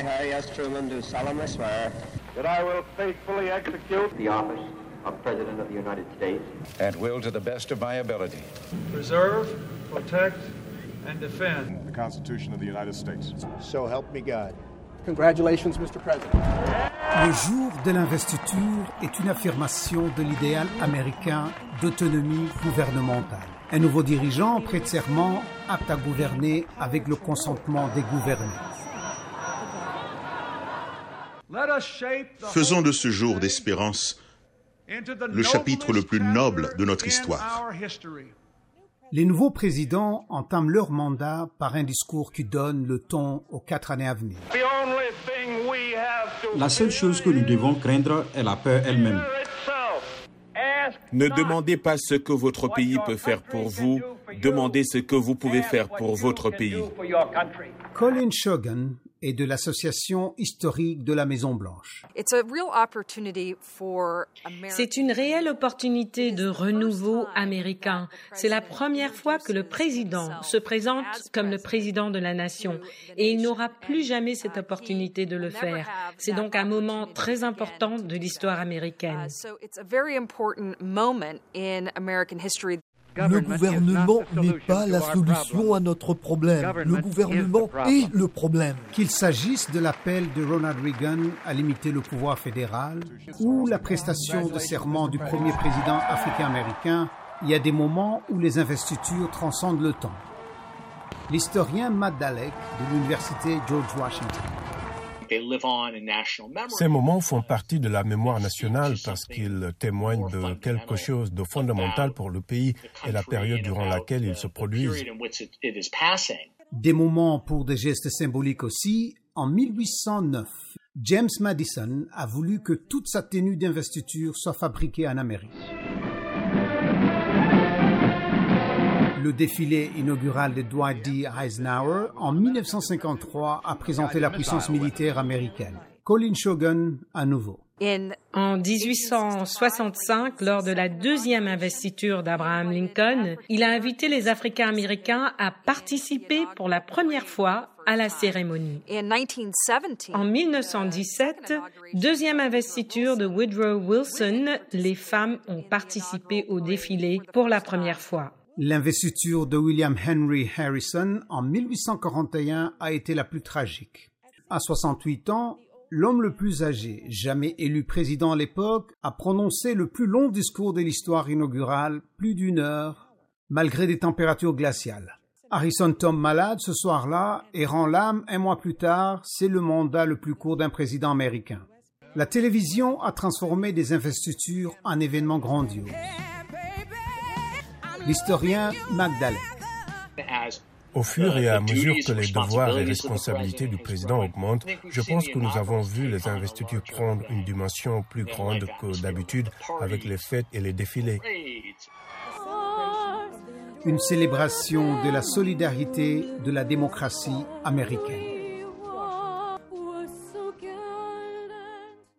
I, Harry S. Truman, do solemnly swear that I will faithfully execute the office of President of the United States and will, to the best of my ability, preserve, protect, and defend the Constitution of the United States. So help me God. Congratulations, Mr. President. Le jour de l'investiture est une affirmation de l'idéal américain d'autonomie gouvernementale. Un nouveau dirigeant prête serment apte à gouverner avec le consentement des gouvernés. Faisons de ce jour d'espérance le chapitre le plus noble de notre histoire. Les nouveaux présidents entament leur mandat par un discours qui donne le ton aux quatre années à venir. La seule chose que nous devons craindre est la peur elle-même. Ne demandez pas ce que votre pays peut faire pour vous, demandez ce que vous pouvez faire pour votre pays. Colin Shogan et de l'Association historique de la Maison-Blanche. C'est une réelle opportunité de renouveau américain. C'est la première fois que le président se présente comme le président de la nation et il n'aura plus jamais cette opportunité de le faire. C'est donc un moment très important de l'histoire américaine. Le gouvernement n'est pas la solution à notre problème. Le gouvernement est le problème. Qu'il s'agisse de l'appel de Ronald Reagan à limiter le pouvoir fédéral ou la prestation de serment du premier président africain-américain, il y a des moments où les investitures transcendent le temps. L'historien Matt Dalek de l'Université George Washington. Ces moments font partie de la mémoire nationale parce qu'ils témoignent de quelque chose de fondamental pour le pays et la période durant laquelle ils se produisent. Des moments pour des gestes symboliques aussi. En 1809, James Madison a voulu que toute sa tenue d'investiture soit fabriquée en Amérique. Le défilé inaugural de Dwight D. Eisenhower en 1953 a présenté la puissance militaire américaine. Colin Shogun à nouveau. En 1865, lors de la deuxième investiture d'Abraham Lincoln, il a invité les Africains américains à participer pour la première fois à la cérémonie. En 1917, deuxième investiture de Woodrow Wilson, les femmes ont participé au défilé pour la première fois. L'investiture de William Henry Harrison en 1841 a été la plus tragique. À 68 ans, l'homme le plus âgé, jamais élu président à l'époque, a prononcé le plus long discours de l'histoire inaugurale, plus d'une heure, malgré des températures glaciales. Harrison tombe malade ce soir-là et rend l'âme un mois plus tard, c'est le mandat le plus court d'un président américain. La télévision a transformé des investitures en événements grandioses l'historien Magdalene. Au fur et à mesure que les devoirs et responsabilités du président augmentent, je pense que nous avons vu les investitures prendre une dimension plus grande que d'habitude avec les fêtes et les défilés. Une célébration de la solidarité de la démocratie américaine.